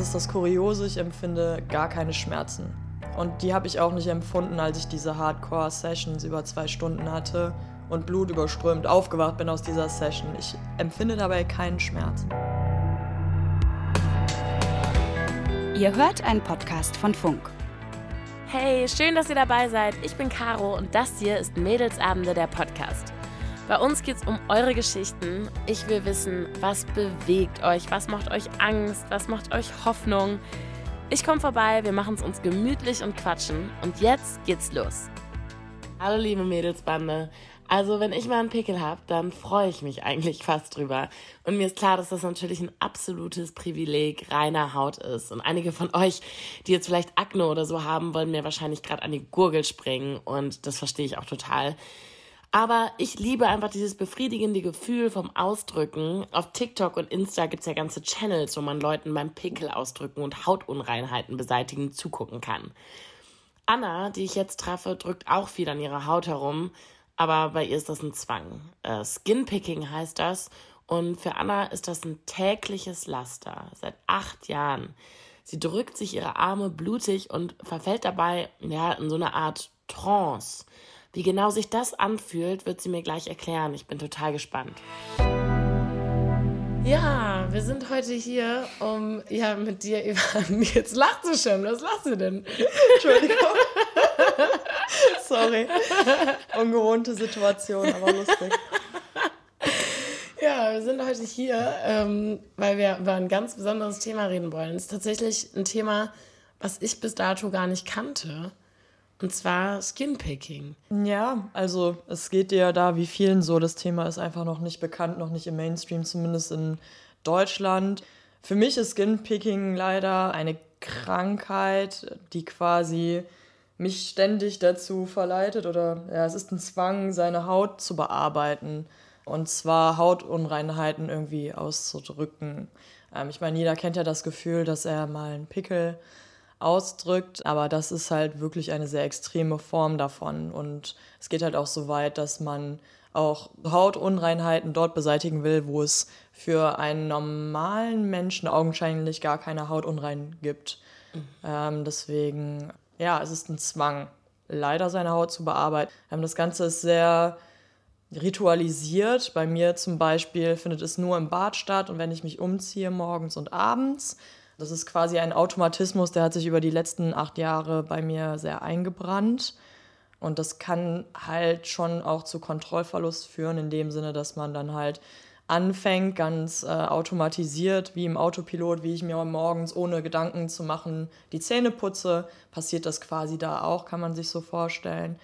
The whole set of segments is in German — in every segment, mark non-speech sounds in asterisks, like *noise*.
das ist das Kuriose, ich empfinde gar keine Schmerzen. Und die habe ich auch nicht empfunden, als ich diese Hardcore-Sessions über zwei Stunden hatte und Blut überströmt aufgewacht bin aus dieser Session. Ich empfinde dabei keinen Schmerz. Ihr hört einen Podcast von Funk. Hey, schön, dass ihr dabei seid. Ich bin Caro und das hier ist Mädelsabende der Podcast. Bei uns geht es um eure Geschichten. Ich will wissen, was bewegt euch, was macht euch Angst, was macht euch Hoffnung. Ich komme vorbei, wir machen es uns gemütlich und quatschen. Und jetzt geht's los. Hallo liebe Mädelsbande. Also wenn ich mal einen Pickel habe, dann freue ich mich eigentlich *laughs* fast drüber. Und mir ist klar, dass das natürlich ein absolutes Privileg reiner Haut ist. Und einige von euch, die jetzt vielleicht Akne oder so haben, wollen mir wahrscheinlich gerade an die Gurgel springen. Und das verstehe ich auch total. Aber ich liebe einfach dieses befriedigende Gefühl vom Ausdrücken. Auf TikTok und Insta gibt's ja ganze Channels, wo man Leuten beim Pickel ausdrücken und Hautunreinheiten beseitigen zugucken kann. Anna, die ich jetzt treffe, drückt auch viel an ihrer Haut herum, aber bei ihr ist das ein Zwang. Äh, Skinpicking heißt das und für Anna ist das ein tägliches Laster seit acht Jahren. Sie drückt sich ihre Arme blutig und verfällt dabei ja in so eine Art Trance. Wie genau sich das anfühlt, wird sie mir gleich erklären. Ich bin total gespannt. Ja, wir sind heute hier, um ja mit dir über. *laughs* Jetzt lacht du schon. Was lachst du denn? Entschuldigung. *laughs* Sorry. Ungewohnte Situation, aber lustig. Ja, wir sind heute hier, ähm, weil wir über ein ganz besonderes Thema reden wollen. Es ist tatsächlich ein Thema, was ich bis dato gar nicht kannte. Und zwar Skinpicking. Ja, also es geht ja da wie vielen so. Das Thema ist einfach noch nicht bekannt, noch nicht im Mainstream, zumindest in Deutschland. Für mich ist Skinpicking leider eine Krankheit, die quasi mich ständig dazu verleitet oder ja, es ist ein Zwang, seine Haut zu bearbeiten und zwar Hautunreinheiten irgendwie auszudrücken. Ähm, ich meine, jeder kennt ja das Gefühl, dass er mal einen Pickel ausdrückt, aber das ist halt wirklich eine sehr extreme Form davon und es geht halt auch so weit, dass man auch Hautunreinheiten dort beseitigen will, wo es für einen normalen Menschen augenscheinlich gar keine Hautunrein gibt. Mhm. Ähm, deswegen, ja, es ist ein Zwang, leider seine Haut zu bearbeiten. Ähm, das Ganze ist sehr ritualisiert. Bei mir zum Beispiel findet es nur im Bad statt und wenn ich mich umziehe morgens und abends. Das ist quasi ein Automatismus, der hat sich über die letzten acht Jahre bei mir sehr eingebrannt. Und das kann halt schon auch zu Kontrollverlust führen, in dem Sinne, dass man dann halt anfängt, ganz äh, automatisiert, wie im Autopilot, wie ich mir morgens ohne Gedanken zu machen die Zähne putze, passiert das quasi da auch, kann man sich so vorstellen.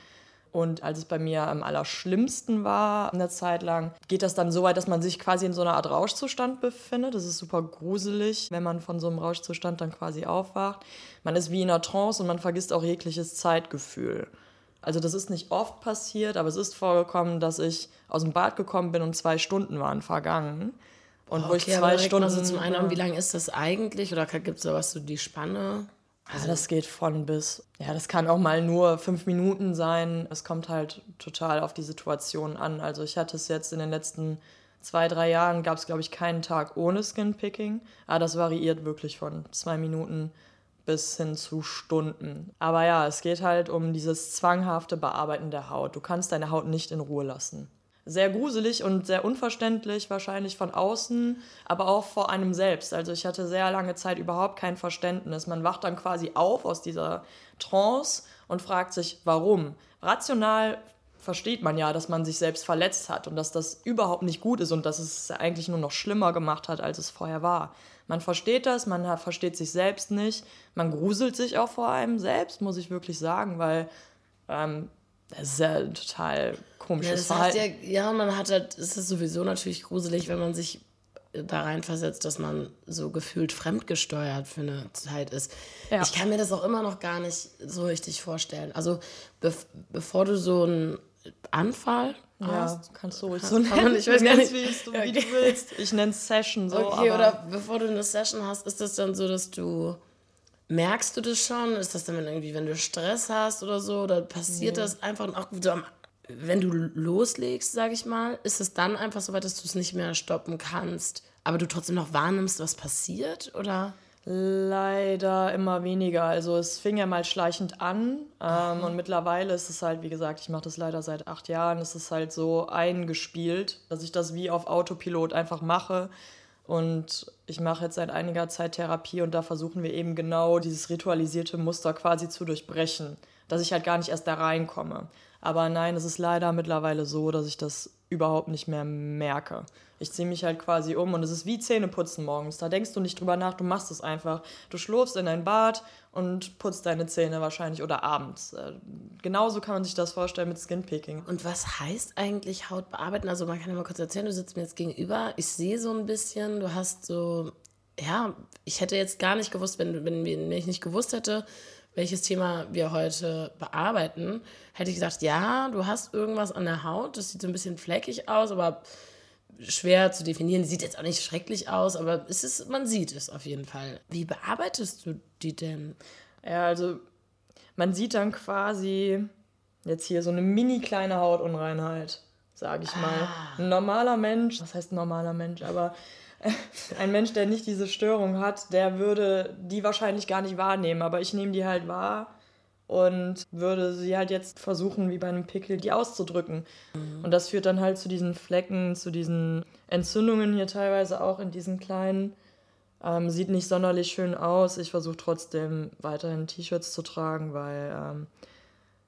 Und als es bei mir am allerschlimmsten war, eine Zeit lang, geht das dann so weit, dass man sich quasi in so einer Art Rauschzustand befindet. Das ist super gruselig, wenn man von so einem Rauschzustand dann quasi aufwacht. Man ist wie in einer Trance und man vergisst auch jegliches Zeitgefühl. Also das ist nicht oft passiert, aber es ist vorgekommen, dass ich aus dem Bad gekommen bin und zwei Stunden waren vergangen. Und okay, wo ich zwei Stunden. So zum einen, wie lange ist das eigentlich? Oder gibt es sowas so die Spanne? Also das geht von bis, ja, das kann auch mal nur fünf Minuten sein. Es kommt halt total auf die Situation an. Also ich hatte es jetzt in den letzten zwei, drei Jahren, gab es, glaube ich, keinen Tag ohne Skinpicking. Aber das variiert wirklich von zwei Minuten bis hin zu Stunden. Aber ja, es geht halt um dieses zwanghafte Bearbeiten der Haut. Du kannst deine Haut nicht in Ruhe lassen sehr gruselig und sehr unverständlich wahrscheinlich von außen, aber auch vor einem selbst. Also ich hatte sehr lange Zeit überhaupt kein Verständnis. Man wacht dann quasi auf aus dieser Trance und fragt sich, warum. Rational versteht man ja, dass man sich selbst verletzt hat und dass das überhaupt nicht gut ist und dass es eigentlich nur noch schlimmer gemacht hat, als es vorher war. Man versteht das, man versteht sich selbst nicht, man gruselt sich auch vor einem selbst, muss ich wirklich sagen, weil ähm, das ist ja total komisches ja, Verhalten. Ja, ja, man hat halt, es ist sowieso natürlich gruselig, wenn man sich da reinversetzt, dass man so gefühlt fremdgesteuert für eine Zeit ist. Ja. Ich kann mir das auch immer noch gar nicht so richtig vorstellen. Also be bevor du so einen Anfall ja, hast, kannst du ruhig *laughs* so nennen. Ich weiß gar nicht, wie *laughs* du, wie du willst. Ich nenne es Session so. Okay, oder bevor du eine Session hast, ist das dann so, dass du Merkst du das schon? Ist das dann irgendwie, wenn du Stress hast oder so? Oder passiert nee. das einfach? Und auch so am, wenn du loslegst, sag ich mal, ist es dann einfach so weit, dass du es nicht mehr stoppen kannst, aber du trotzdem noch wahrnimmst, was passiert? Oder? Leider immer weniger. Also es fing ja mal schleichend an ähm, und mittlerweile ist es halt, wie gesagt, ich mache das leider seit acht Jahren, ist es halt so eingespielt, dass ich das wie auf Autopilot einfach mache. Und ich mache jetzt seit einiger Zeit Therapie und da versuchen wir eben genau dieses ritualisierte Muster quasi zu durchbrechen, dass ich halt gar nicht erst da reinkomme. Aber nein, es ist leider mittlerweile so, dass ich das überhaupt nicht mehr merke. Ich ziehe mich halt quasi um und es ist wie Zähneputzen morgens. Da denkst du nicht drüber nach, du machst es einfach. Du schlurfst in dein Bad und putzt deine Zähne wahrscheinlich oder abends. Äh, genauso kann man sich das vorstellen mit Skinpicking. Und was heißt eigentlich Haut bearbeiten? Also man kann ja mal kurz erzählen, du sitzt mir jetzt gegenüber. Ich sehe so ein bisschen, du hast so, ja, ich hätte jetzt gar nicht gewusst, wenn, wenn, wenn ich nicht gewusst hätte, welches Thema wir heute bearbeiten, hätte ich gesagt, ja, du hast irgendwas an der Haut, das sieht so ein bisschen fleckig aus, aber schwer zu definieren. Sieht jetzt auch nicht schrecklich aus, aber es ist, man sieht es auf jeden Fall. Wie bearbeitest du die denn? Ja, also man sieht dann quasi jetzt hier so eine mini kleine Hautunreinheit, sage ich mal. Ah. Ein normaler Mensch, was heißt normaler Mensch, aber *laughs* ein Mensch, der nicht diese Störung hat, der würde die wahrscheinlich gar nicht wahrnehmen, aber ich nehme die halt wahr und würde sie halt jetzt versuchen, wie bei einem Pickel, die auszudrücken. Mhm. Und das führt dann halt zu diesen Flecken, zu diesen Entzündungen hier teilweise auch in diesen kleinen. Ähm, sieht nicht sonderlich schön aus. Ich versuche trotzdem weiterhin T-Shirts zu tragen, weil ähm,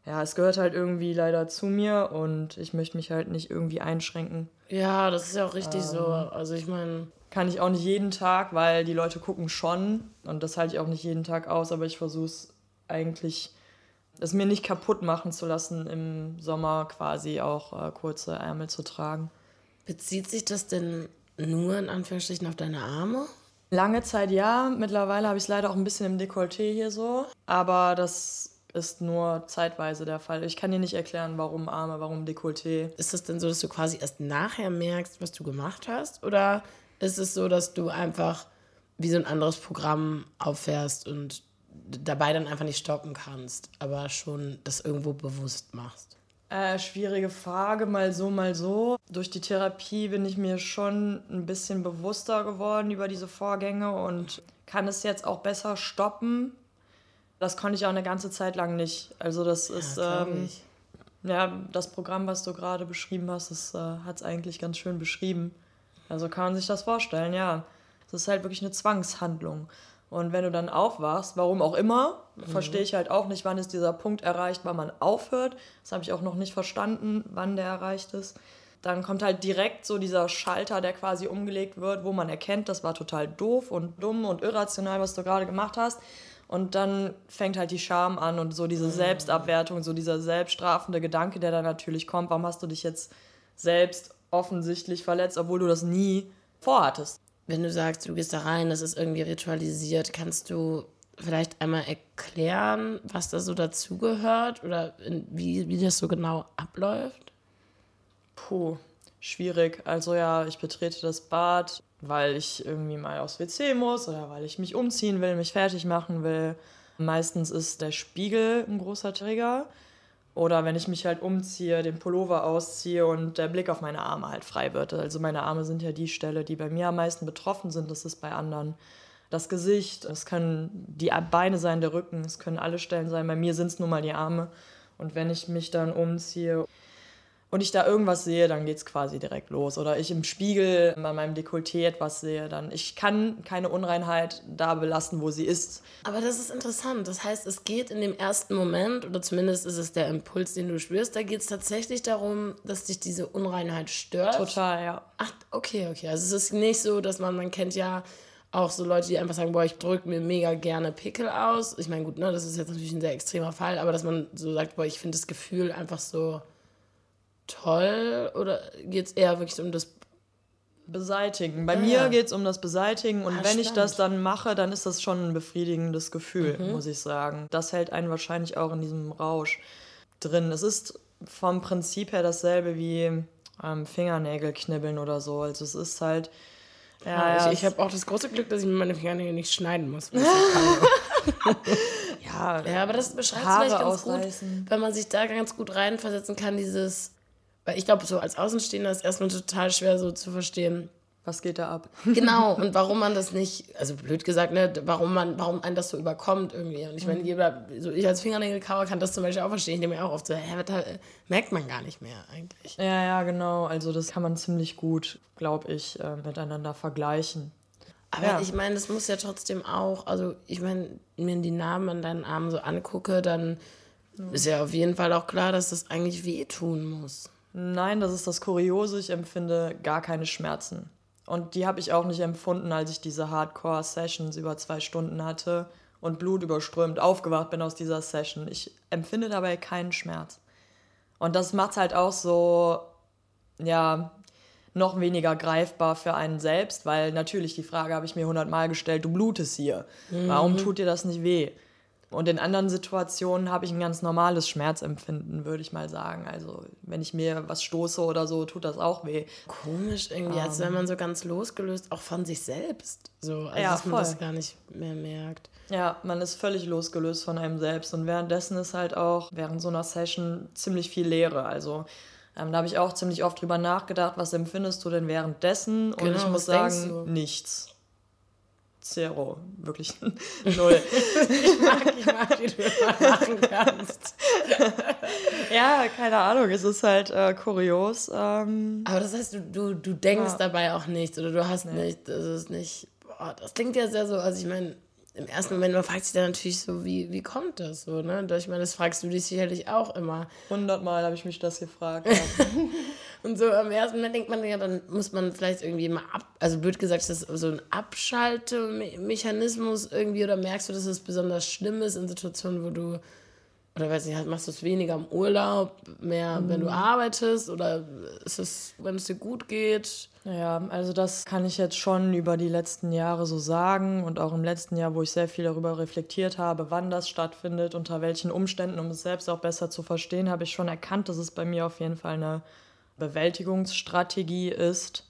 ja, es gehört halt irgendwie leider zu mir und ich möchte mich halt nicht irgendwie einschränken. Ja, das ist ja auch richtig ähm, so. Also ich meine. Kann ich auch nicht jeden Tag, weil die Leute gucken schon und das halte ich auch nicht jeden Tag aus, aber ich versuche es eigentlich es mir nicht kaputt machen zu lassen, im Sommer quasi auch äh, kurze Ärmel zu tragen. Bezieht sich das denn nur in Anführungsstrichen auf deine Arme? Lange Zeit ja. Mittlerweile habe ich es leider auch ein bisschen im Dekolleté hier so. Aber das ist nur zeitweise der Fall. Ich kann dir nicht erklären, warum Arme, warum Dekolleté. Ist es denn so, dass du quasi erst nachher merkst, was du gemacht hast? Oder ist es so, dass du einfach wie so ein anderes Programm auffährst und dabei dann einfach nicht stoppen kannst, aber schon das irgendwo bewusst machst? Äh, schwierige Frage, mal so, mal so. Durch die Therapie bin ich mir schon ein bisschen bewusster geworden über diese Vorgänge und kann es jetzt auch besser stoppen. Das konnte ich auch eine ganze Zeit lang nicht. Also das ja, ist ähm, ja das Programm, was du gerade beschrieben hast, das äh, hat es eigentlich ganz schön beschrieben. Also kann man sich das vorstellen, ja. Das ist halt wirklich eine Zwangshandlung. Und wenn du dann aufwachst, warum auch immer, mhm. verstehe ich halt auch nicht, wann ist dieser Punkt erreicht, wann man aufhört. Das habe ich auch noch nicht verstanden, wann der erreicht ist. Dann kommt halt direkt so dieser Schalter, der quasi umgelegt wird, wo man erkennt, das war total doof und dumm und irrational, was du gerade gemacht hast. Und dann fängt halt die Scham an und so diese mhm. Selbstabwertung, so dieser selbststrafende Gedanke, der dann natürlich kommt, warum hast du dich jetzt selbst offensichtlich verletzt, obwohl du das nie vorhattest wenn du sagst, du gehst da rein, das ist irgendwie ritualisiert, kannst du vielleicht einmal erklären, was da so dazugehört oder wie, wie das so genau abläuft? Puh, schwierig. Also ja, ich betrete das Bad, weil ich irgendwie mal aufs WC muss oder weil ich mich umziehen will, mich fertig machen will. Meistens ist der Spiegel ein großer Trigger. Oder wenn ich mich halt umziehe, den Pullover ausziehe und der Blick auf meine Arme halt frei wird. Also meine Arme sind ja die Stelle, die bei mir am meisten betroffen sind. Das ist bei anderen das Gesicht, es können die Beine sein, der Rücken, es können alle Stellen sein. Bei mir sind es nun mal die Arme. Und wenn ich mich dann umziehe und ich da irgendwas sehe, dann geht es quasi direkt los. Oder ich im Spiegel bei meinem Dekolleté etwas sehe, dann ich kann keine Unreinheit da belassen, wo sie ist. Aber das ist interessant. Das heißt, es geht in dem ersten Moment, oder zumindest ist es der Impuls, den du spürst, da geht es tatsächlich darum, dass dich diese Unreinheit stört. Total, ja. Ach, okay, okay. Also es ist nicht so, dass man, man kennt ja auch so Leute, die einfach sagen, boah, ich drücke mir mega gerne Pickel aus. Ich meine, gut, ne, das ist jetzt natürlich ein sehr extremer Fall, aber dass man so sagt, boah, ich finde das Gefühl einfach so toll oder geht es eher wirklich um das Beseitigen? Bei ah, mir ja. geht es um das Beseitigen und ah, wenn spannend. ich das dann mache, dann ist das schon ein befriedigendes Gefühl, mhm. muss ich sagen. Das hält einen wahrscheinlich auch in diesem Rausch drin. Es ist vom Prinzip her dasselbe wie ähm, Fingernägel knibbeln oder so. Also es ist halt. Ja, ja, ich, ich habe auch das große Glück, dass ich mir meine Fingernägel nicht schneiden muss. *laughs* ja, ja, aber das beschreibt es vielleicht ganz ausreißen. gut, wenn man sich da ganz gut reinversetzen kann, dieses weil ich glaube, so als Außenstehender ist erstmal total schwer so zu verstehen, Was geht da ab? *laughs* Genau, und warum man das nicht, also blöd gesagt, ne, warum man, warum einen das so überkommt irgendwie. Und ich meine, jeder, so ich als Fingernägelkauer kann das zum Beispiel auch verstehen. Ich nehme mir auch oft so, hä, da merkt man gar nicht mehr eigentlich. Ja, ja, genau. Also das kann man ziemlich gut, glaube ich, äh, miteinander vergleichen. Aber ja. ich meine, das muss ja trotzdem auch, also ich meine, mir die Namen an deinen Armen so angucke, dann ja. ist ja auf jeden Fall auch klar, dass das eigentlich wehtun muss. Nein, das ist das Kuriose. Ich empfinde gar keine Schmerzen. Und die habe ich auch nicht empfunden, als ich diese Hardcore-Sessions über zwei Stunden hatte und Blut überströmt aufgewacht bin aus dieser Session. Ich empfinde dabei keinen Schmerz. Und das macht es halt auch so, ja, noch weniger greifbar für einen selbst, weil natürlich die Frage habe ich mir hundertmal gestellt, du blutest hier. Mhm. Warum tut dir das nicht weh? Und in anderen Situationen habe ich ein ganz normales Schmerzempfinden, würde ich mal sagen. Also wenn ich mir was stoße oder so, tut das auch weh. Komisch irgendwie, ähm, als wäre man so ganz losgelöst, auch von sich selbst. So, also ja, dass man voll. das gar nicht mehr merkt. Ja, man ist völlig losgelöst von einem selbst. Und währenddessen ist halt auch während so einer Session ziemlich viel Leere. Also ähm, da habe ich auch ziemlich oft drüber nachgedacht, was empfindest du denn währenddessen? Und genau, ich muss sagen, nichts. Zero, wirklich *laughs* null. ich, mag, ich mag, wie du immer lachen kannst. *laughs* ja, keine Ahnung, es ist halt äh, kurios. Ähm, Aber das heißt, du, du, du denkst ja. dabei auch nichts oder du hast nee. nicht, das ist nicht, boah, das klingt ja sehr so, also ich meine, im ersten Moment, man fragt sich dann natürlich so, wie, wie kommt das so, ne? Ich meine, das fragst du dich sicherlich auch immer. Hundertmal habe ich mich das gefragt. Ja. *laughs* und so am ersten Moment denkt man ja, dann muss man vielleicht irgendwie mal ab, also blöd gesagt, ist das so ein Abschaltemechanismus irgendwie oder merkst du, dass es besonders schlimm ist in Situationen, wo du oder weiß nicht, machst du es weniger im Urlaub, mehr mhm. wenn du mhm. arbeitest oder ist es, wenn es dir gut geht? Ja, also das kann ich jetzt schon über die letzten Jahre so sagen und auch im letzten Jahr, wo ich sehr viel darüber reflektiert habe, wann das stattfindet, unter welchen Umständen, um es selbst auch besser zu verstehen, habe ich schon erkannt, dass es bei mir auf jeden Fall eine Bewältigungsstrategie ist,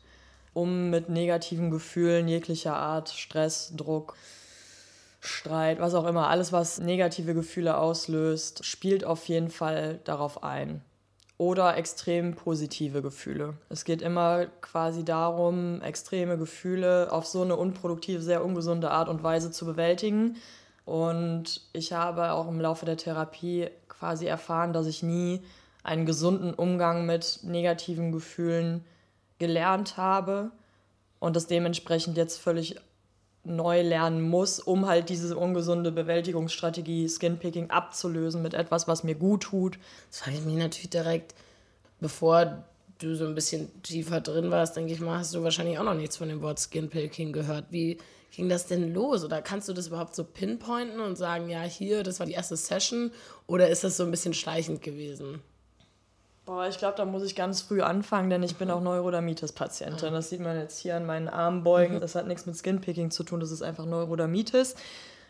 um mit negativen Gefühlen jeglicher Art, Stress, Druck, Streit, was auch immer, alles, was negative Gefühle auslöst, spielt auf jeden Fall darauf ein. Oder extrem positive Gefühle. Es geht immer quasi darum, extreme Gefühle auf so eine unproduktive, sehr ungesunde Art und Weise zu bewältigen. Und ich habe auch im Laufe der Therapie quasi erfahren, dass ich nie einen gesunden Umgang mit negativen Gefühlen gelernt habe und das dementsprechend jetzt völlig neu lernen muss, um halt diese ungesunde Bewältigungsstrategie Skinpicking abzulösen mit etwas, was mir gut tut. Das frage ich mich natürlich direkt, bevor du so ein bisschen tiefer drin warst, denke ich mal, hast du wahrscheinlich auch noch nichts von dem Wort Skinpicking gehört. Wie ging das denn los? Oder kannst du das überhaupt so pinpointen und sagen, ja, hier, das war die erste Session? Oder ist das so ein bisschen schleichend gewesen? Boah, ich glaube, da muss ich ganz früh anfangen, denn ich bin auch Neurodermitis-Patientin. Das sieht man jetzt hier an meinen Armbeugen. Mhm. Das hat nichts mit Skinpicking zu tun, das ist einfach Neurodermitis.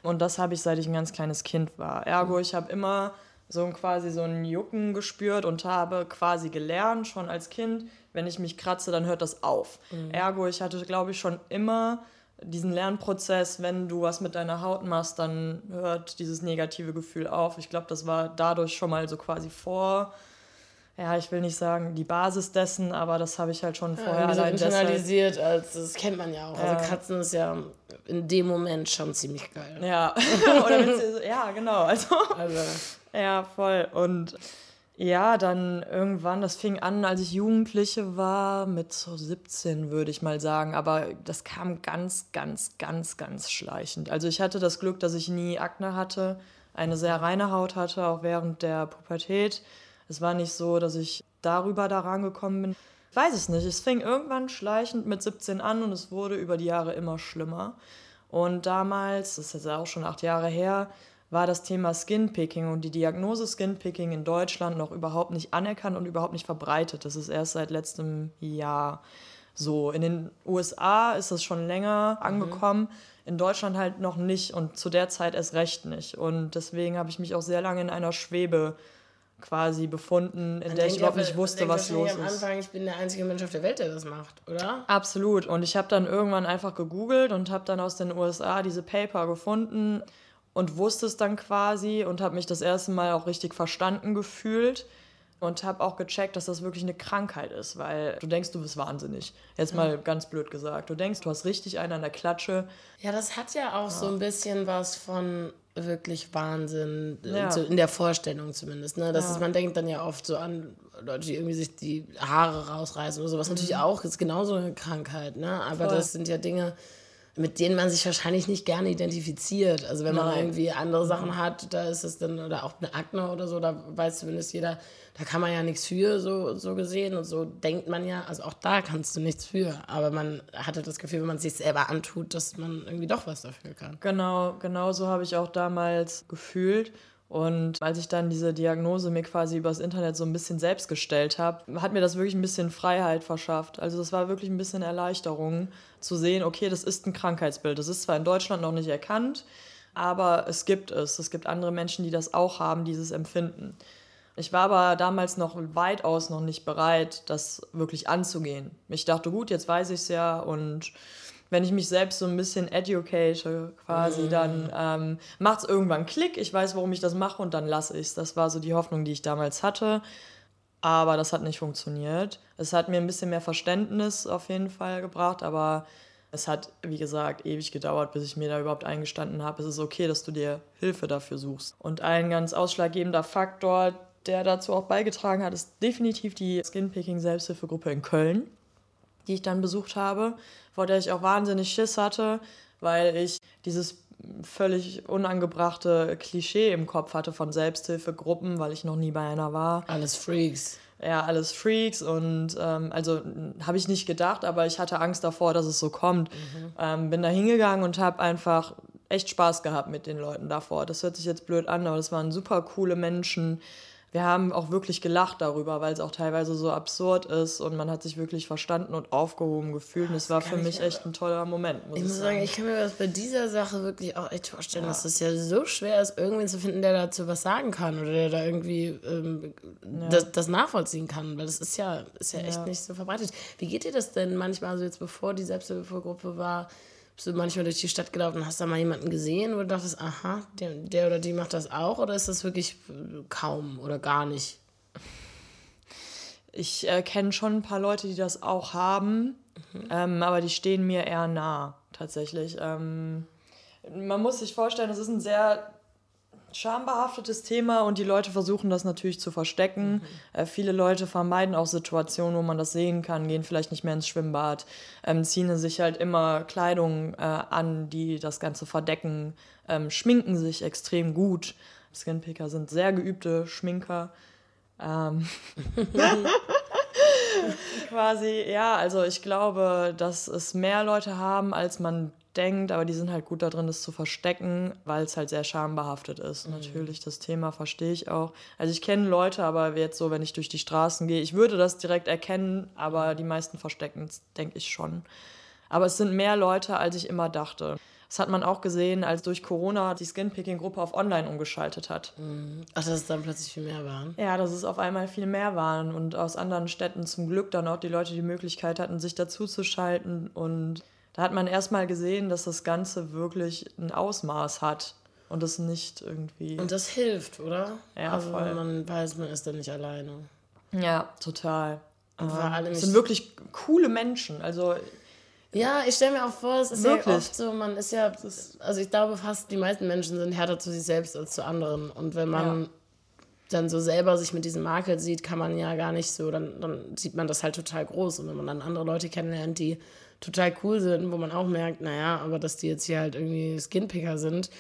Und das habe ich, seit ich ein ganz kleines Kind war. Ergo, ich habe immer so quasi so ein Jucken gespürt und habe quasi gelernt, schon als Kind, wenn ich mich kratze, dann hört das auf. Mhm. Ergo, ich hatte, glaube ich, schon immer diesen Lernprozess, wenn du was mit deiner Haut machst, dann hört dieses negative Gefühl auf. Ich glaube, das war dadurch schon mal so quasi vor ja, ich will nicht sagen die Basis dessen, aber das habe ich halt schon vorher ja, allein internalisiert, deshalb. als das kennt man ja auch. Also ja. Also Katzen ist ja in dem Moment schon ziemlich geil. Ja, *laughs* Oder ja, genau. Also, also, *laughs* ja, voll. Und ja, dann irgendwann, das fing an, als ich Jugendliche war, mit so 17 würde ich mal sagen, aber das kam ganz, ganz, ganz, ganz schleichend. Also ich hatte das Glück, dass ich nie Akne hatte, eine sehr reine Haut hatte, auch während der Pubertät es war nicht so, dass ich darüber daran gekommen bin. Ich weiß es nicht. Es fing irgendwann schleichend mit 17 an und es wurde über die Jahre immer schlimmer. Und damals, das ist jetzt auch schon acht Jahre her, war das Thema Skinpicking und die Diagnose Skinpicking in Deutschland noch überhaupt nicht anerkannt und überhaupt nicht verbreitet. Das ist erst seit letztem Jahr so. In den USA ist das schon länger mhm. angekommen, mhm. in Deutschland halt noch nicht und zu der Zeit erst recht nicht. Und deswegen habe ich mich auch sehr lange in einer Schwebe quasi befunden, in man der ich überhaupt nicht wusste, was los am Anfang, ich bin der einzige Mensch auf der Welt, der das macht, oder? Absolut. Und ich habe dann irgendwann einfach gegoogelt und habe dann aus den USA diese Paper gefunden und wusste es dann quasi und habe mich das erste Mal auch richtig verstanden gefühlt, und habe auch gecheckt, dass das wirklich eine Krankheit ist, weil du denkst, du bist wahnsinnig. Jetzt mal ganz blöd gesagt. Du denkst, du hast richtig einen an der Klatsche. Ja, das hat ja auch ja. so ein bisschen was von wirklich Wahnsinn, äh, ja. in der Vorstellung zumindest. Ne? Das ja. ist, man denkt dann ja oft so an Leute, die irgendwie sich die Haare rausreißen oder sowas. Mhm. Natürlich auch, ist genauso eine Krankheit. Ne? Aber Voll. das sind ja Dinge, mit denen man sich wahrscheinlich nicht gerne identifiziert. Also wenn man Nein. irgendwie andere Sachen hat, da ist es dann, oder auch eine Akne oder so, da weiß zumindest jeder, da kann man ja nichts für, so, so gesehen. Und so denkt man ja, also auch da kannst du nichts für. Aber man hatte das Gefühl, wenn man es sich selber antut, dass man irgendwie doch was dafür kann. Genau, genau so habe ich auch damals gefühlt. Und als ich dann diese Diagnose mir quasi übers Internet so ein bisschen selbst gestellt habe, hat mir das wirklich ein bisschen Freiheit verschafft. Also das war wirklich ein bisschen Erleichterung zu sehen, okay, das ist ein Krankheitsbild. Das ist zwar in Deutschland noch nicht erkannt, aber es gibt es. Es gibt andere Menschen, die das auch haben, dieses Empfinden. Ich war aber damals noch weitaus noch nicht bereit, das wirklich anzugehen. Ich dachte, gut, jetzt weiß ich es ja und wenn ich mich selbst so ein bisschen educate quasi, mhm. dann ähm, macht es irgendwann Klick. Ich weiß, warum ich das mache und dann lasse ich es. Das war so die Hoffnung, die ich damals hatte. Aber das hat nicht funktioniert. Es hat mir ein bisschen mehr Verständnis auf jeden Fall gebracht, aber es hat, wie gesagt, ewig gedauert, bis ich mir da überhaupt eingestanden habe. Es ist okay, dass du dir Hilfe dafür suchst. Und ein ganz ausschlaggebender Faktor, der dazu auch beigetragen hat, ist definitiv die Skinpicking-Selbsthilfegruppe in Köln, die ich dann besucht habe vor der ich auch wahnsinnig Schiss hatte, weil ich dieses völlig unangebrachte Klischee im Kopf hatte von Selbsthilfegruppen, weil ich noch nie bei einer war. Alles Freaks. Ja, alles Freaks und ähm, also habe ich nicht gedacht, aber ich hatte Angst davor, dass es so kommt. Mhm. Ähm, bin da hingegangen und habe einfach echt Spaß gehabt mit den Leuten davor. Das hört sich jetzt blöd an, aber das waren super coole Menschen wir haben auch wirklich gelacht darüber, weil es auch teilweise so absurd ist und man hat sich wirklich verstanden und aufgehoben gefühlt. Und es war für mich echt ein toller Moment. Muss ich muss sagen. sagen, ich kann mir das bei dieser Sache wirklich auch echt vorstellen, ja. dass es ja so schwer ist, irgendwen zu finden, der dazu was sagen kann oder der da irgendwie ähm, ja. das, das, nachvollziehen kann, weil das ist ja, ist ja, ja echt nicht so verbreitet. Wie geht dir das denn manchmal, also jetzt bevor die Selbsthilfegruppe war, bist du manchmal durch die Stadt gelaufen und hast da mal jemanden gesehen, wo du dachtest, aha, der, der oder die macht das auch oder ist das wirklich kaum oder gar nicht? Ich äh, kenne schon ein paar Leute, die das auch haben, mhm. ähm, aber die stehen mir eher nah, tatsächlich. Ähm, man muss sich vorstellen, das ist ein sehr schambehaftetes Thema und die Leute versuchen das natürlich zu verstecken. Mhm. Äh, viele Leute vermeiden auch Situationen, wo man das sehen kann, gehen vielleicht nicht mehr ins Schwimmbad, ähm, ziehen sich halt immer Kleidung äh, an, die das Ganze verdecken, ähm, schminken sich extrem gut. Skinpicker sind sehr geübte Schminker. Ähm *laughs* *laughs* *laughs* Quasi, ja, also ich glaube, dass es mehr Leute haben, als man denkt, aber die sind halt gut darin, das zu verstecken, weil es halt sehr schambehaftet ist. Mhm. Natürlich, das Thema verstehe ich auch. Also ich kenne Leute, aber jetzt so, wenn ich durch die Straßen gehe, ich würde das direkt erkennen, aber die meisten verstecken es, denke ich schon. Aber es sind mehr Leute, als ich immer dachte. Das hat man auch gesehen, als durch Corona die Skinpicking-Gruppe auf Online umgeschaltet hat. Mhm. Ach, dass es dann plötzlich viel mehr waren? Ja, dass es auf einmal viel mehr waren und aus anderen Städten zum Glück dann auch die Leute die Möglichkeit hatten, sich dazuzuschalten und da hat man erstmal gesehen, dass das Ganze wirklich ein Ausmaß hat und es nicht irgendwie. Und das hilft, oder? Ja, also, voll. Man weiß, man ist da nicht alleine. Ja, total. Und vor allem es sind wirklich coole Menschen. Also ja, ich stelle mir auch vor, es ist Wirklich? ja oft so, man ist ja, also ich glaube fast, die meisten Menschen sind härter zu sich selbst als zu anderen. Und wenn man ja. dann so selber sich mit diesem Makel sieht, kann man ja gar nicht so, dann, dann sieht man das halt total groß. Und wenn man dann andere Leute kennenlernt, die total cool sind, wo man auch merkt, naja, aber dass die jetzt hier halt irgendwie Skinpicker sind,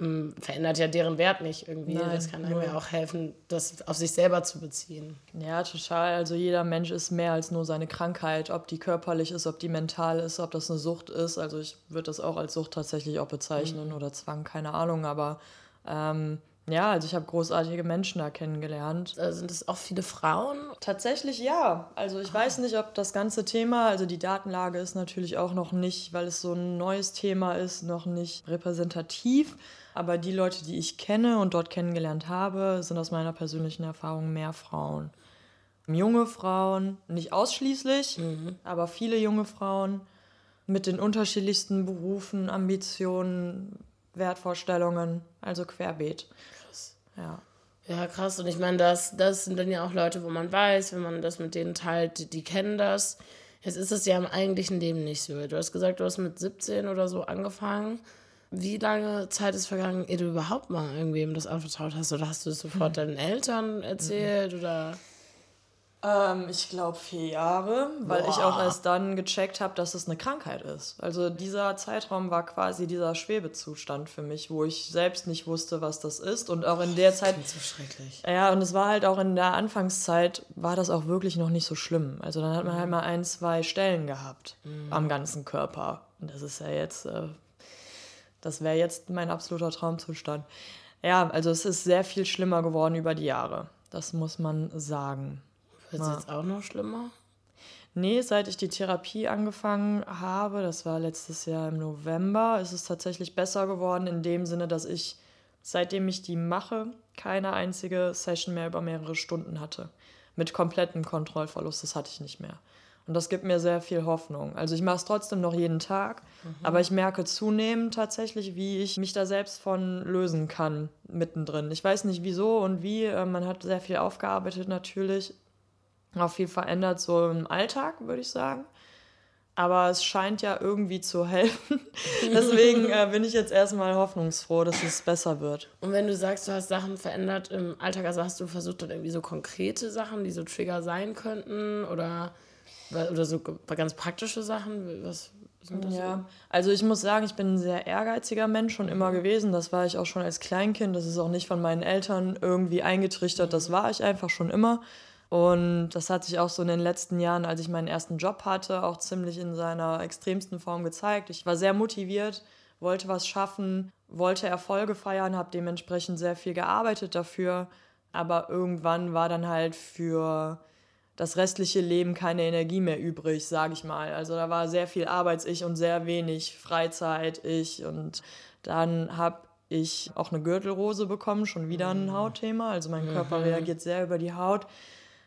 ähm, verändert ja deren Wert nicht irgendwie. Nein, das kann einem ja auch helfen, das auf sich selber zu beziehen. Ja, total. Also jeder Mensch ist mehr als nur seine Krankheit, ob die körperlich ist, ob die mental ist, ob das eine Sucht ist. Also ich würde das auch als Sucht tatsächlich auch bezeichnen mhm. oder Zwang, keine Ahnung, aber ähm, ja, also ich habe großartige Menschen da kennengelernt. Also sind es auch viele Frauen? Tatsächlich ja. Also ich ah. weiß nicht, ob das ganze Thema, also die Datenlage ist natürlich auch noch nicht, weil es so ein neues Thema ist, noch nicht repräsentativ. Aber die Leute, die ich kenne und dort kennengelernt habe, sind aus meiner persönlichen Erfahrung mehr Frauen. Junge Frauen, nicht ausschließlich, mhm. aber viele junge Frauen mit den unterschiedlichsten Berufen, Ambitionen, Wertvorstellungen, also querbeet. Ja. Ja, krass. Und ich meine, das, das sind dann ja auch Leute, wo man weiß, wenn man das mit denen teilt, die, die kennen das. Jetzt ist es ja im eigentlichen Leben nicht so. Du hast gesagt, du hast mit 17 oder so angefangen. Wie lange Zeit ist vergangen, ehe du überhaupt mal irgendwem das anvertraut hast? Oder hast du es sofort deinen Eltern erzählt? Oder Ähm, ich glaube vier Jahre, weil ich Boah. auch erst dann gecheckt habe, dass es eine Krankheit ist. Also dieser Zeitraum war quasi dieser Schwebezustand für mich, wo ich selbst nicht wusste, was das ist. Und auch in der Zeit. Klingt so schrecklich. Ja, und es war halt auch in der Anfangszeit, war das auch wirklich noch nicht so schlimm. Also dann hat man Mhm. halt mal ein, zwei Stellen gehabt am ganzen Körper. Und das ist ja jetzt, äh, das wäre jetzt mein absoluter Traumzustand. Ja, also es ist sehr viel schlimmer geworden über die Jahre. Das muss man sagen. Wird es jetzt auch noch schlimmer? Nee, seit ich die Therapie angefangen habe, das war letztes Jahr im November, ist es tatsächlich besser geworden in dem Sinne, dass ich, seitdem ich die mache, keine einzige Session mehr über mehrere Stunden hatte. Mit komplettem Kontrollverlust, das hatte ich nicht mehr. Und das gibt mir sehr viel Hoffnung. Also ich mache es trotzdem noch jeden Tag, aber ich merke zunehmend tatsächlich, wie ich mich da selbst von lösen kann mittendrin. Ich weiß nicht wieso und wie. äh, Man hat sehr viel aufgearbeitet natürlich, auch viel verändert so im Alltag, würde ich sagen. Aber es scheint ja irgendwie zu helfen. *laughs* Deswegen äh, bin ich jetzt erstmal hoffnungsfroh, dass es besser wird. Und wenn du sagst, du hast Sachen verändert im Alltag, also hast du versucht, dann irgendwie so konkrete Sachen, die so Trigger sein könnten oder, oder so ganz praktische Sachen? Was sind das? Ja, also ich muss sagen, ich bin ein sehr ehrgeiziger Mensch schon immer gewesen. Das war ich auch schon als Kleinkind. Das ist auch nicht von meinen Eltern irgendwie eingetrichtert. Das war ich einfach schon immer. Und das hat sich auch so in den letzten Jahren, als ich meinen ersten Job hatte, auch ziemlich in seiner extremsten Form gezeigt. Ich war sehr motiviert, wollte was schaffen, wollte Erfolge feiern, habe dementsprechend sehr viel gearbeitet dafür. Aber irgendwann war dann halt für das restliche Leben keine Energie mehr übrig, sage ich mal. Also da war sehr viel Arbeits-Ich und sehr wenig Freizeit-Ich. Und dann habe ich auch eine Gürtelrose bekommen, schon wieder ein Hautthema. Also mein Körper reagiert sehr über die Haut.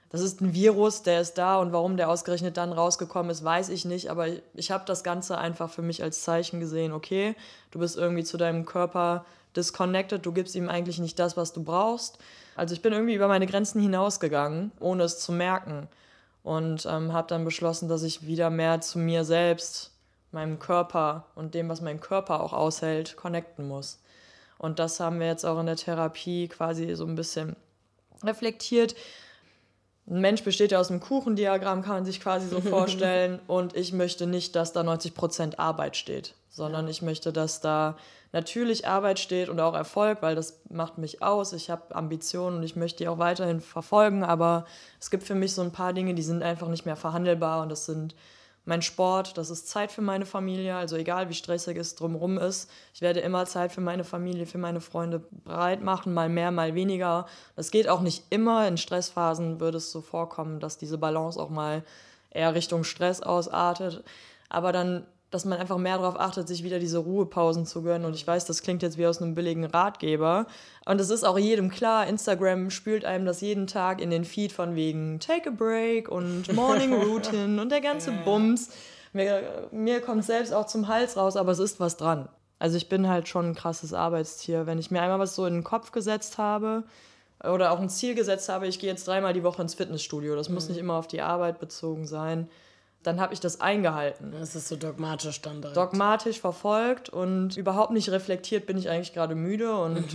Das ist ein Virus, der ist da und warum der ausgerechnet dann rausgekommen ist, weiß ich nicht. Aber ich, ich habe das Ganze einfach für mich als Zeichen gesehen, okay, du bist irgendwie zu deinem Körper disconnected, du gibst ihm eigentlich nicht das, was du brauchst. Also ich bin irgendwie über meine Grenzen hinausgegangen, ohne es zu merken. Und ähm, habe dann beschlossen, dass ich wieder mehr zu mir selbst, meinem Körper und dem, was mein Körper auch aushält, connecten muss. Und das haben wir jetzt auch in der Therapie quasi so ein bisschen reflektiert. Ein Mensch besteht ja aus einem Kuchendiagramm, kann man sich quasi so *laughs* vorstellen. Und ich möchte nicht, dass da 90% Arbeit steht, sondern ich möchte, dass da natürlich Arbeit steht und auch Erfolg, weil das macht mich aus. Ich habe Ambitionen und ich möchte die auch weiterhin verfolgen. Aber es gibt für mich so ein paar Dinge, die sind einfach nicht mehr verhandelbar. Und das sind mein Sport, das ist Zeit für meine Familie, also egal wie stressig es drumherum ist, ich werde immer Zeit für meine Familie, für meine Freunde bereit machen, mal mehr, mal weniger. Das geht auch nicht immer. In Stressphasen würde es so vorkommen, dass diese Balance auch mal eher Richtung Stress ausartet. Aber dann, dass man einfach mehr darauf achtet, sich wieder diese Ruhepausen zu gönnen. Und ich weiß, das klingt jetzt wie aus einem billigen Ratgeber. Und es ist auch jedem klar, Instagram spült einem das jeden Tag in den Feed von wegen Take a Break und *laughs* Morning Routine und der ganze Bums. Mir, mir kommt selbst auch zum Hals raus, aber es ist was dran. Also ich bin halt schon ein krasses Arbeitstier. Wenn ich mir einmal was so in den Kopf gesetzt habe oder auch ein Ziel gesetzt habe, ich gehe jetzt dreimal die Woche ins Fitnessstudio, das muss nicht immer auf die Arbeit bezogen sein, dann habe ich das eingehalten Das ist so dogmatisch dann direkt. dogmatisch verfolgt und überhaupt nicht reflektiert, bin ich eigentlich gerade müde und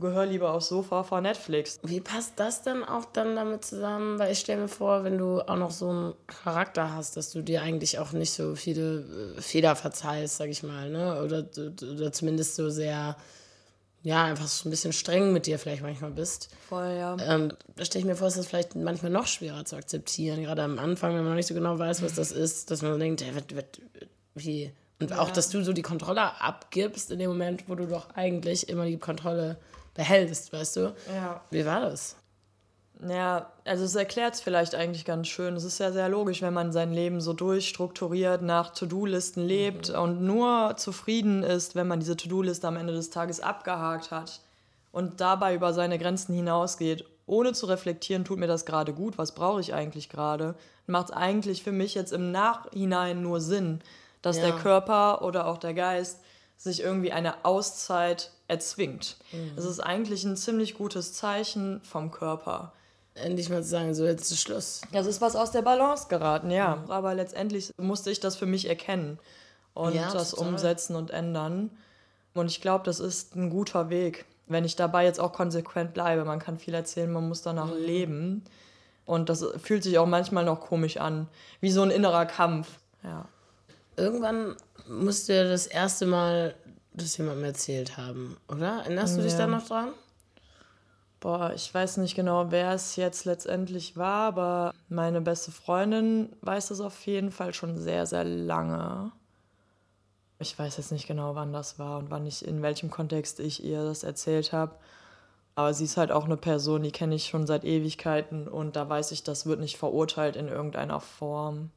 gehöre lieber aufs Sofa vor Netflix. Wie passt das denn auch dann damit zusammen? Weil ich stelle mir vor, wenn du auch noch so einen Charakter hast, dass du dir eigentlich auch nicht so viele äh, Fehler verzeihst, sag ich mal, ne? Oder, oder zumindest so sehr, ja, einfach so ein bisschen streng mit dir vielleicht manchmal bist. Voll, ja. Ähm, da stelle ich mir vor, ist das vielleicht manchmal noch schwerer zu akzeptieren, gerade am Anfang, wenn man noch nicht so genau weiß, was das ist, dass man denkt, hey, wird, wird, wie. Und auch, dass du so die Kontrolle abgibst in dem Moment, wo du doch eigentlich immer die Kontrolle behältst, weißt du? Ja. Wie war das? Ja, also es erklärt es vielleicht eigentlich ganz schön. Es ist ja sehr logisch, wenn man sein Leben so durchstrukturiert nach To-Do-Listen lebt und nur zufrieden ist, wenn man diese To-Do-Liste am Ende des Tages abgehakt hat und dabei über seine Grenzen hinausgeht, ohne zu reflektieren, tut mir das gerade gut, was brauche ich eigentlich gerade, macht es eigentlich für mich jetzt im Nachhinein nur Sinn, dass Ja. der Körper oder auch der Geist sich irgendwie eine Auszeit erzwingt. Mhm. Ist eigentlich ein ziemlich gutes Zeichen vom Körper. Endlich mal zu sagen, so jetzt ist Schluss. Das ist was aus der Balance geraten, ja. Aber letztendlich musste ich das für mich erkennen und Ja, das total. umsetzen und ändern. Und ich glaube, das ist ein guter Weg, wenn ich dabei jetzt auch konsequent bleibe. Man kann viel erzählen, man muss danach Mhm. leben. Und das fühlt sich auch manchmal noch komisch an, wie so ein innerer Kampf. Ja. Irgendwann musst du ja das erste Mal das jemandem erzählt haben, oder? Erinnerst du dich Ja. da noch dran? Boah, ich weiß nicht genau, wer es jetzt letztendlich war, aber meine beste Freundin weiß das auf jeden Fall schon sehr, sehr lange. Ich weiß jetzt nicht genau, wann das war und wann ich, in welchem Kontext ich ihr das erzählt habe. Aber sie ist halt auch eine Person, die kenne ich schon seit Ewigkeiten und da weiß ich, das wird nicht verurteilt in irgendeiner Form.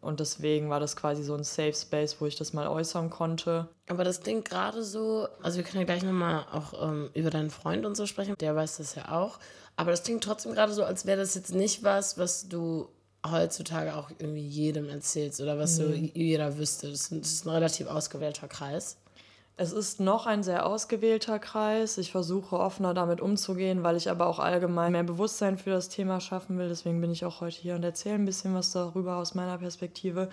Und deswegen war das quasi so ein Safe Space, wo ich das mal äußern konnte. Aber das klingt gerade so, also wir können ja gleich nochmal auch ähm, über deinen Freund und so sprechen, der weiß das ja auch. Aber das klingt trotzdem gerade so, als wäre das jetzt nicht was, was du heutzutage auch irgendwie jedem erzählst oder was so jeder wüsste. Das ist ein relativ ausgewählter Kreis. Es ist noch ein sehr ausgewählter Kreis. Ich versuche offener damit umzugehen, weil ich aber auch allgemein mehr Bewusstsein für das Thema schaffen will. Deswegen bin ich auch heute hier und erzähle ein bisschen was darüber aus meiner Perspektive.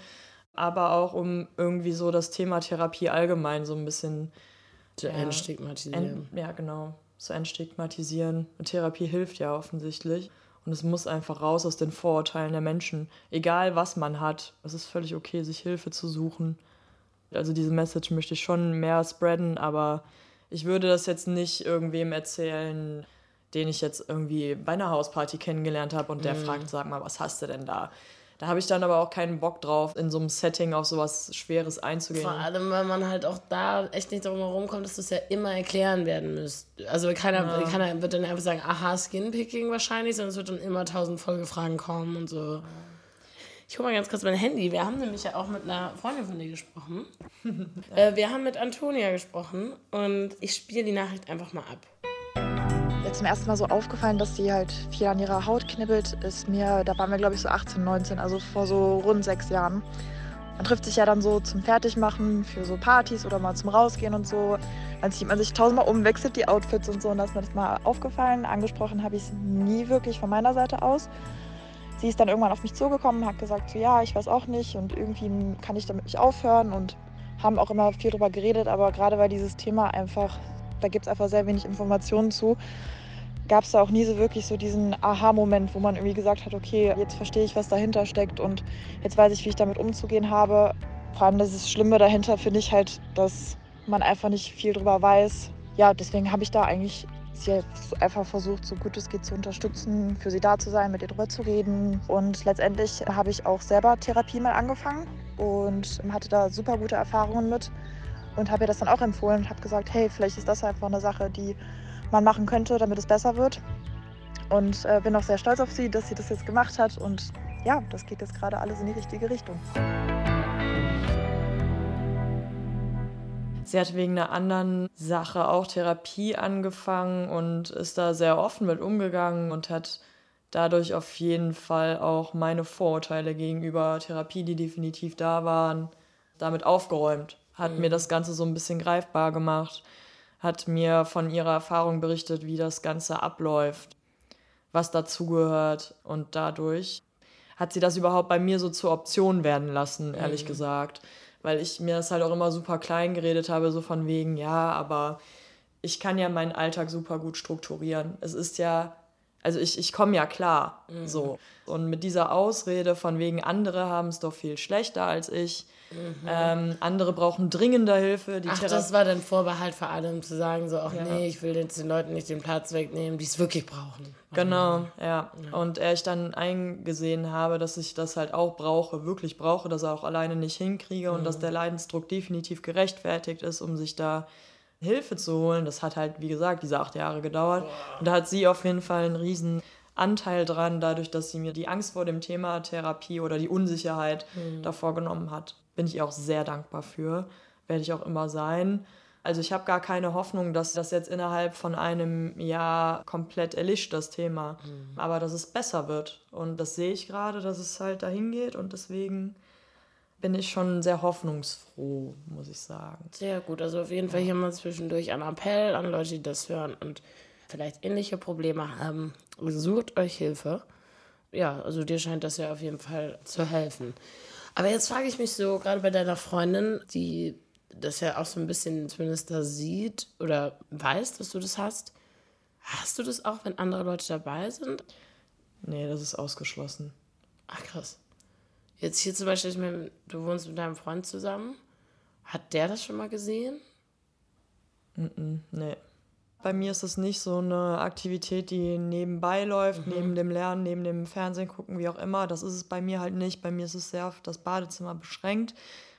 Aber auch um irgendwie so das Thema Therapie allgemein so ein bisschen Zu entstigmatisieren. en ja genau zu entstigmatisieren. Und Therapie hilft ja offensichtlich. Und es muss einfach raus aus den Vorurteilen der Menschen. Egal was man hat, es ist völlig okay, sich Hilfe zu suchen. Also diese Message möchte ich schon mehr spreaden, aber ich würde das jetzt nicht irgendwem erzählen, den ich jetzt irgendwie bei einer Hausparty kennengelernt habe und der fragt, sag mal, was hast du denn da? Da habe ich dann aber auch keinen Bock drauf, in so einem Setting auf sowas Schweres einzugehen. Vor allem, weil man halt auch da echt nicht darum herumkommt, dass du es ja immer erklären werden müsst. Also keiner, keiner wird dann einfach sagen, aha, Skinpicking wahrscheinlich, sondern es wird dann immer tausend Folgefragen kommen und so. Ich hole mal ganz kurz mein Handy. Wir haben nämlich ja auch mit einer Freundin von dir gesprochen. *laughs* äh, wir haben mit Antonia gesprochen und ich spiele die Nachricht einfach mal ab. Jetzt zum ersten Mal so aufgefallen, dass sie halt viel an ihrer Haut knibbelt, ist mir, da waren wir glaube ich so 18, 19, also vor so rund sechs Jahren. Man trifft sich ja dann so zum Fertigmachen für so Partys oder mal zum Rausgehen und so. Dann zieht man sich tausendmal um, wechselt die Outfits und so und da ist mir das mal aufgefallen. Angesprochen habe ich es nie wirklich von meiner Seite aus. Sie ist dann irgendwann auf mich zugekommen, hat gesagt, so, ja, ich weiß auch nicht und irgendwie kann ich damit nicht aufhören und haben auch immer viel drüber geredet, aber gerade weil dieses Thema einfach, da gibt es einfach sehr wenig Informationen zu, gab es da auch nie so wirklich so diesen Aha-Moment, wo man irgendwie gesagt hat, okay, jetzt verstehe ich, was dahinter steckt und jetzt weiß ich, wie ich damit umzugehen habe. Vor allem das Schlimme dahinter finde ich halt, dass man einfach nicht viel drüber weiß. Ja, deswegen habe ich da eigentlich sie jetzt einfach versucht, so gut es geht zu unterstützen, für sie da zu sein, mit ihr drüber zu reden. Und letztendlich habe ich auch selber Therapie mal angefangen und hatte da super gute Erfahrungen mit und habe ihr das dann auch empfohlen und habe gesagt, hey, vielleicht ist das einfach eine Sache, die man machen könnte, damit es besser wird. Und äh, bin auch sehr stolz auf sie, dass sie das jetzt gemacht hat. Und ja, das geht jetzt gerade alles in die richtige Richtung. Sie hat wegen einer anderen Sache auch Therapie angefangen und ist da sehr offen mit umgegangen und hat dadurch auf jeden Fall auch meine Vorurteile gegenüber Therapie, die definitiv da waren, damit aufgeräumt. Hat mir das Ganze so ein bisschen greifbar gemacht, hat mir von ihrer Erfahrung berichtet, wie das Ganze abläuft, was dazugehört und dadurch hat sie das überhaupt bei mir so zur Option werden lassen, ehrlich gesagt. Weil ich mir das halt auch immer super klein geredet habe, so von wegen, ja, aber ich kann ja meinen Alltag super gut strukturieren. Es ist ja, also ich, ich komme ja klar, so. Und mit dieser Ausrede von wegen, andere haben es doch viel schlechter als ich, ähm, andere brauchen dringender Hilfe. Ach, Thera- das war dein Vorbehalt vor allem, zu sagen, so, ach Ja. nee, ich will jetzt den Leuten nicht den Platz wegnehmen, die es wirklich brauchen. Genau, ja. Und er ich dann eingesehen habe, dass ich das halt auch brauche, wirklich brauche, dass er auch alleine nicht hinkriege und dass der Leidensdruck definitiv gerechtfertigt ist, um sich da Hilfe zu holen. Das hat halt, wie gesagt, diese acht Jahre gedauert. Und da hat sie auf jeden Fall einen riesen Anteil dran, dadurch, dass sie mir die Angst vor dem Thema Therapie oder die Unsicherheit davor genommen hat. Bin ich ihr auch sehr dankbar für. Werde ich auch immer sein. Also ich habe gar keine Hoffnung, dass das jetzt innerhalb von einem Jahr komplett erlischt, das Thema. Aber dass es besser wird. Und das sehe ich gerade, dass es halt dahin geht. Und deswegen bin ich schon sehr hoffnungsfroh, muss ich sagen. Sehr gut. Also auf jeden Fall hier mal zwischendurch ein Appell an Leute, die das hören und vielleicht ähnliche Probleme haben. Sucht euch Hilfe. Ja, also dir scheint das ja auf jeden Fall zu helfen. Aber jetzt frage ich mich so, gerade bei deiner Freundin, die das ja auch so ein bisschen zumindest da sieht oder weiß, dass du das hast. Hast du das auch, wenn andere Leute dabei sind? Nee, das ist ausgeschlossen. Ach krass. Jetzt hier zum Beispiel, meine, du wohnst mit deinem Freund zusammen. Hat der das schon mal gesehen? Mm -mm, nee. Bei mir ist es nicht so eine Aktivität, die nebenbei läuft, mhm. neben dem Lernen, neben dem Fernsehen gucken, wie auch immer. Das ist es bei mir halt nicht. Bei mir ist es sehr auf das Badezimmer beschränkt.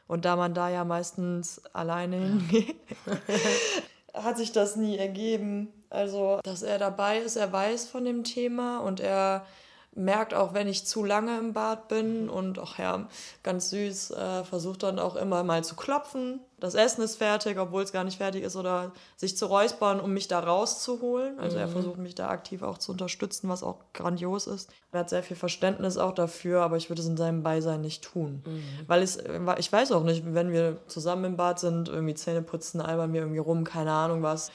Und da man da ja meistens alleine hingeht, *laughs* hat sich das nie ergeben. Also, dass er dabei ist, er weiß von dem Thema und er merkt auch, wenn ich zu lange im Bad bin und auch ja, ganz süß, äh, versucht dann auch immer mal zu klopfen. Das Essen ist fertig, obwohl es gar nicht fertig ist, oder sich zu räuspern, um mich da rauszuholen. Also mhm. er versucht mich da aktiv auch zu unterstützen, was auch grandios ist. Er hat sehr viel Verständnis auch dafür, aber ich würde es in seinem Beisein nicht tun. Mhm. Weil es, ich weiß auch nicht, wenn wir zusammen im Bad sind, irgendwie Zähne putzen, albern wir irgendwie rum, keine Ahnung was.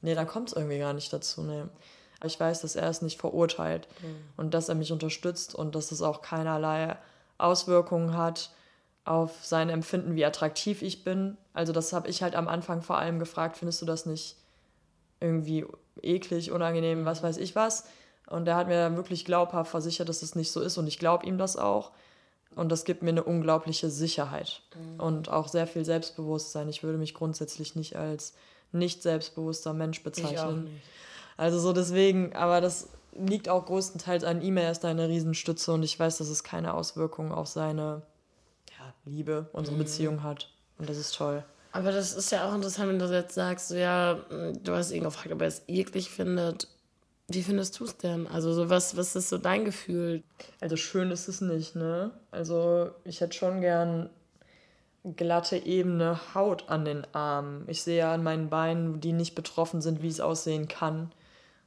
Nee, da kommt es irgendwie gar nicht dazu, nee. Ich weiß, dass er es nicht verurteilt mhm. und dass er mich unterstützt und dass es auch keinerlei Auswirkungen hat auf sein Empfinden, wie attraktiv ich bin. Also das habe ich halt am Anfang vor allem gefragt, findest du das nicht irgendwie eklig, unangenehm, was weiß ich was? Und er hat mir dann wirklich glaubhaft versichert, dass es nicht so ist und ich glaube ihm das auch. Und das gibt mir eine unglaubliche Sicherheit mhm. und auch sehr viel Selbstbewusstsein. Ich würde mich grundsätzlich nicht als nicht selbstbewusster Mensch bezeichnen. Ich auch nicht. Also so deswegen, aber das liegt auch größtenteils an ihm. Er ist da eine Riesenstütze und ich weiß, dass es keine Auswirkungen auf seine ja, Liebe, unsere mhm. Beziehung hat. Und das ist toll. Aber das ist ja auch interessant, wenn du jetzt sagst, so, ja, du hast ihn gefragt, ob er es eklig findet. Wie findest du es denn? Also so was, was ist so dein Gefühl? Also schön ist es nicht, ne? Also ich hätte schon gern glatte, ebene Haut an den Armen. Ich sehe ja an meinen Beinen, die nicht betroffen sind, wie es aussehen kann.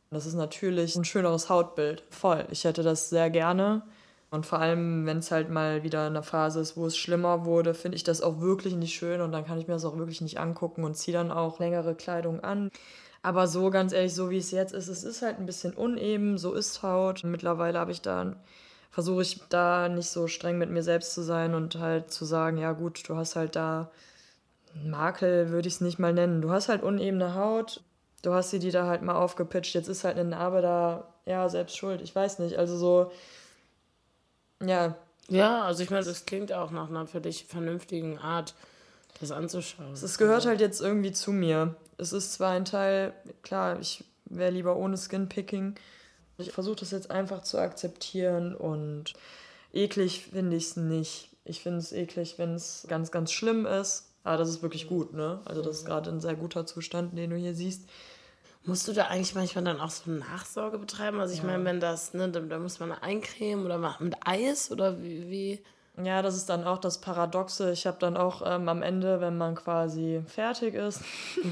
Das ist natürlich ein schöneres Hautbild. Voll. Ich hätte das sehr gerne. Und vor allem, wenn es halt mal wieder eine Phase ist, wo es schlimmer wurde, finde ich das auch wirklich nicht schön und dann kann ich mir das auch wirklich nicht angucken und ziehe dann auch längere Kleidung an. Aber so ganz ehrlich, so wie es jetzt ist, es ist halt ein bisschen uneben, so ist Haut. Mittlerweile habe ich da, versuche ich da nicht so streng mit mir selbst zu sein und halt zu sagen, ja gut, du hast halt da Makel, würde ich es nicht mal nennen. Du hast halt unebene Haut, du hast sie die da halt mal aufgepitcht, jetzt ist halt eine Narbe da, ja, selbst schuld, ich weiß nicht. Also so, ja. Ja, also ich meine, das klingt auch nach einer für dich vernünftigen Art, das anzuschauen. Es gehört halt jetzt irgendwie zu mir. Es ist zwar ein Teil, klar, ich wäre lieber ohne Skinpicking. Ich versuche das jetzt einfach zu akzeptieren und eklig finde ich es nicht. Ich finde es eklig, wenn es ganz, ganz schlimm ist. Aber das ist wirklich gut, ne? Also das ist gerade ein sehr guter Zustand, den du hier siehst. Musst du da eigentlich manchmal dann auch so Nachsorge betreiben? Also ich ja. meine, wenn das, ne, da, da, muss man eincremen oder mit Eis oder wie, wie? Ja, das ist dann auch das Paradoxe. Ich habe dann auch ähm, am Ende, wenn man quasi fertig ist,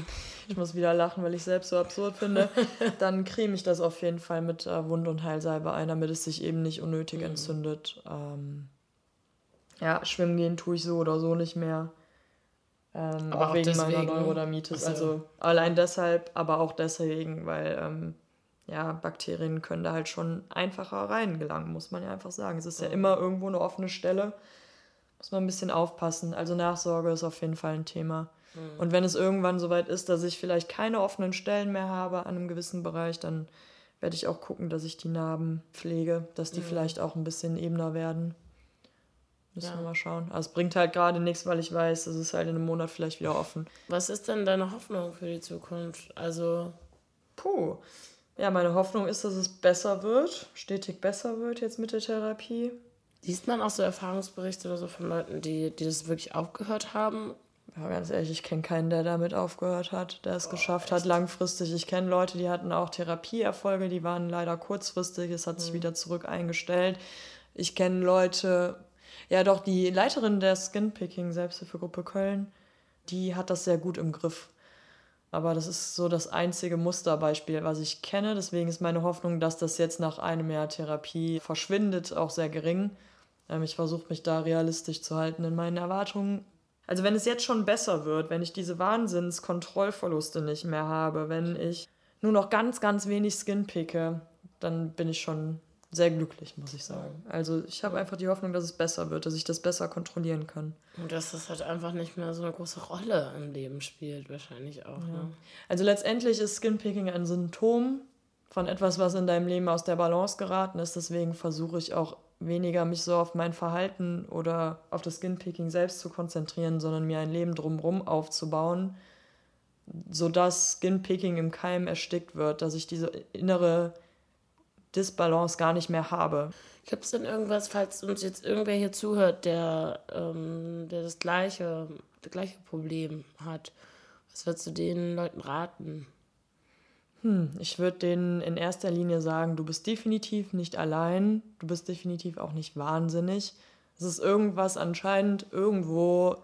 *laughs* ich muss wieder lachen, weil ich selbst so absurd finde, *laughs* dann creme ich das auf jeden Fall mit äh, Wund- und Heilsalbe ein, damit es sich eben nicht unnötig mhm. entzündet. Ähm, ja, schwimmen gehen tue ich so oder so nicht mehr. Ähm, aber auch, auch wegen deswegen, meiner Neurodermitis. Also, also allein deshalb, aber auch deswegen, weil ähm, ja, Bakterien können da halt schon einfacher reingelangen, muss man ja einfach sagen. Es ist ja immer irgendwo eine offene Stelle. Muss man ein bisschen aufpassen. Also Nachsorge ist auf jeden Fall ein Thema. Mhm. Und wenn es irgendwann soweit ist, dass ich vielleicht keine offenen Stellen mehr habe an einem gewissen Bereich, dann werde ich auch gucken, dass ich die Narben pflege, dass die mhm. vielleicht auch ein bisschen ebener werden. Müssen ja. wir mal schauen. Also es bringt halt gerade nichts, weil ich weiß, es ist halt in einem Monat vielleicht wieder offen. Was ist denn deine Hoffnung für die Zukunft? Also. Puh. Ja, meine Hoffnung ist, dass es besser wird, stetig besser wird jetzt mit der Therapie. Liest man auch so Erfahrungsberichte oder so von Leuten, die, die das wirklich aufgehört haben? Ja, ganz ehrlich, ich kenne keinen, der damit aufgehört hat, der es oh, geschafft echt? hat langfristig. Ich kenne Leute, die hatten auch Therapieerfolge, die waren leider kurzfristig, es hat sich mhm. wieder zurück eingestellt. Ich kenne Leute, ja, doch, die Leiterin der Skinpicking Selbsthilfegruppe Köln, die hat das sehr gut im Griff. Aber das ist so das einzige Musterbeispiel, was ich kenne. Deswegen ist meine Hoffnung, dass das jetzt nach einem Jahr Therapie verschwindet, auch sehr gering. Ähm, ich versuche mich da realistisch zu halten in meinen Erwartungen. Also wenn es jetzt schon besser wird, wenn ich diese Wahnsinnskontrollverluste nicht mehr habe, wenn ich nur noch ganz, ganz wenig Skin picke, dann bin ich schon sehr glücklich, muss ich sagen. Also ich habe einfach die Hoffnung, dass es besser wird, dass ich das besser kontrollieren kann. Und dass das halt einfach nicht mehr so eine große Rolle im Leben spielt, wahrscheinlich auch. Ja. Ne? Also letztendlich ist Skinpicking ein Symptom von etwas, was in deinem Leben aus der Balance geraten ist. Deswegen versuche ich auch weniger mich so auf mein Verhalten oder auf das Skinpicking selbst zu konzentrieren, sondern mir ein Leben drumherum aufzubauen, sodass Skinpicking im Keim erstickt wird, dass ich diese innere Disbalance gar nicht mehr habe. Gibt es denn irgendwas, falls uns jetzt irgendwer hier zuhört, der, ähm, der das gleiche, das gleiche Problem hat? Was würdest du den Leuten raten? Hm, ich würde denen in erster Linie sagen, du bist definitiv nicht allein, du bist definitiv auch nicht wahnsinnig. Es ist irgendwas anscheinend irgendwo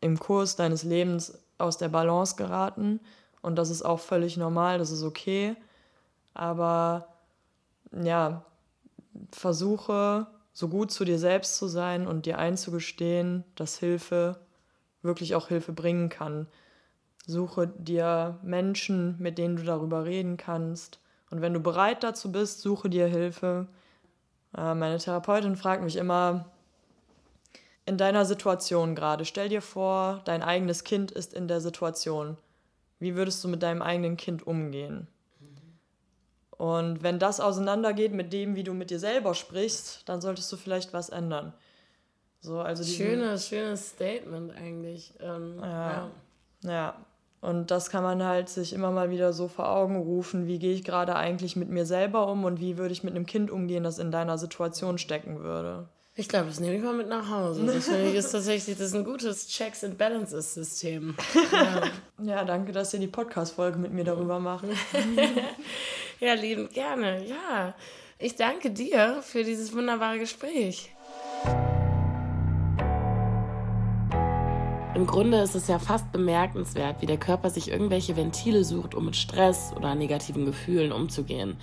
im Kurs deines Lebens aus der Balance geraten und das ist auch völlig normal, das ist okay. Aber ja, versuche so gut zu dir selbst zu sein und dir einzugestehen, dass Hilfe wirklich auch Hilfe bringen kann. Suche dir Menschen, mit denen du darüber reden kannst. Und wenn du bereit dazu bist, suche dir Hilfe. Äh, meine Therapeutin fragt mich immer, in deiner Situation gerade, stell dir vor, dein eigenes Kind ist in der Situation. Wie würdest du mit deinem eigenen Kind umgehen? Und wenn das auseinandergeht mit dem, wie du mit dir selber sprichst, dann solltest du vielleicht was ändern. So, also schönes, schönes Statement eigentlich. Ähm, ja, ja. ja. Und das kann man halt sich immer mal wieder so vor Augen rufen, wie gehe ich gerade eigentlich mit mir selber um und wie würde ich mit einem Kind umgehen, das in deiner Situation stecken würde. Ich glaube, das nehme ich mal mit nach Hause. *laughs* Das finde ich ist tatsächlich das ist ein gutes Checks and Balances System. *laughs* Ja. ja, danke, dass ihr die Podcast-Folge mit mir darüber macht. *laughs* Ja, liebend gerne. Ja, ich danke dir für dieses wunderbare Gespräch. Im Grunde ist es ja fast bemerkenswert, wie der Körper sich irgendwelche Ventile sucht, um mit Stress oder negativen Gefühlen umzugehen.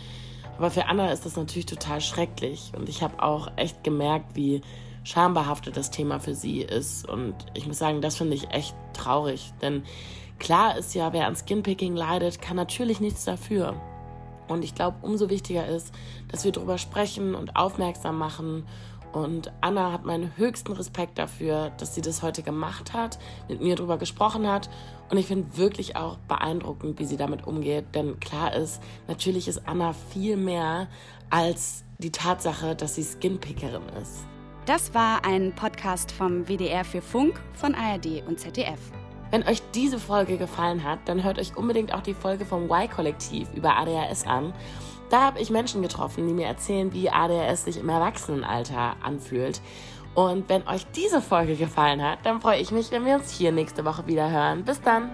Aber für Anna ist das natürlich total schrecklich. Und ich habe auch echt gemerkt, wie schambehaftet das Thema für sie ist. Und ich muss sagen, das finde ich echt traurig. Denn klar ist ja, wer an Skinpicking leidet, kann natürlich nichts dafür. Und ich glaube, umso wichtiger ist, dass wir darüber sprechen und aufmerksam machen. Und Anna hat meinen höchsten Respekt dafür, dass sie das heute gemacht hat, mit mir darüber gesprochen hat. Und ich finde wirklich auch beeindruckend, wie sie damit umgeht. Denn klar ist, natürlich ist Anna viel mehr als die Tatsache, dass sie Skinpickerin ist. Das war ein Podcast vom WDR für Funk von ARD und ZDF. Wenn euch diese Folge gefallen hat, dann hört euch unbedingt auch die Folge vom Y-Kollektiv über ADHS an. Da habe ich Menschen getroffen, die mir erzählen, wie ADHS sich im Erwachsenenalter anfühlt. Und wenn euch diese Folge gefallen hat, dann freue ich mich, wenn wir uns hier nächste Woche wieder hören. Bis dann!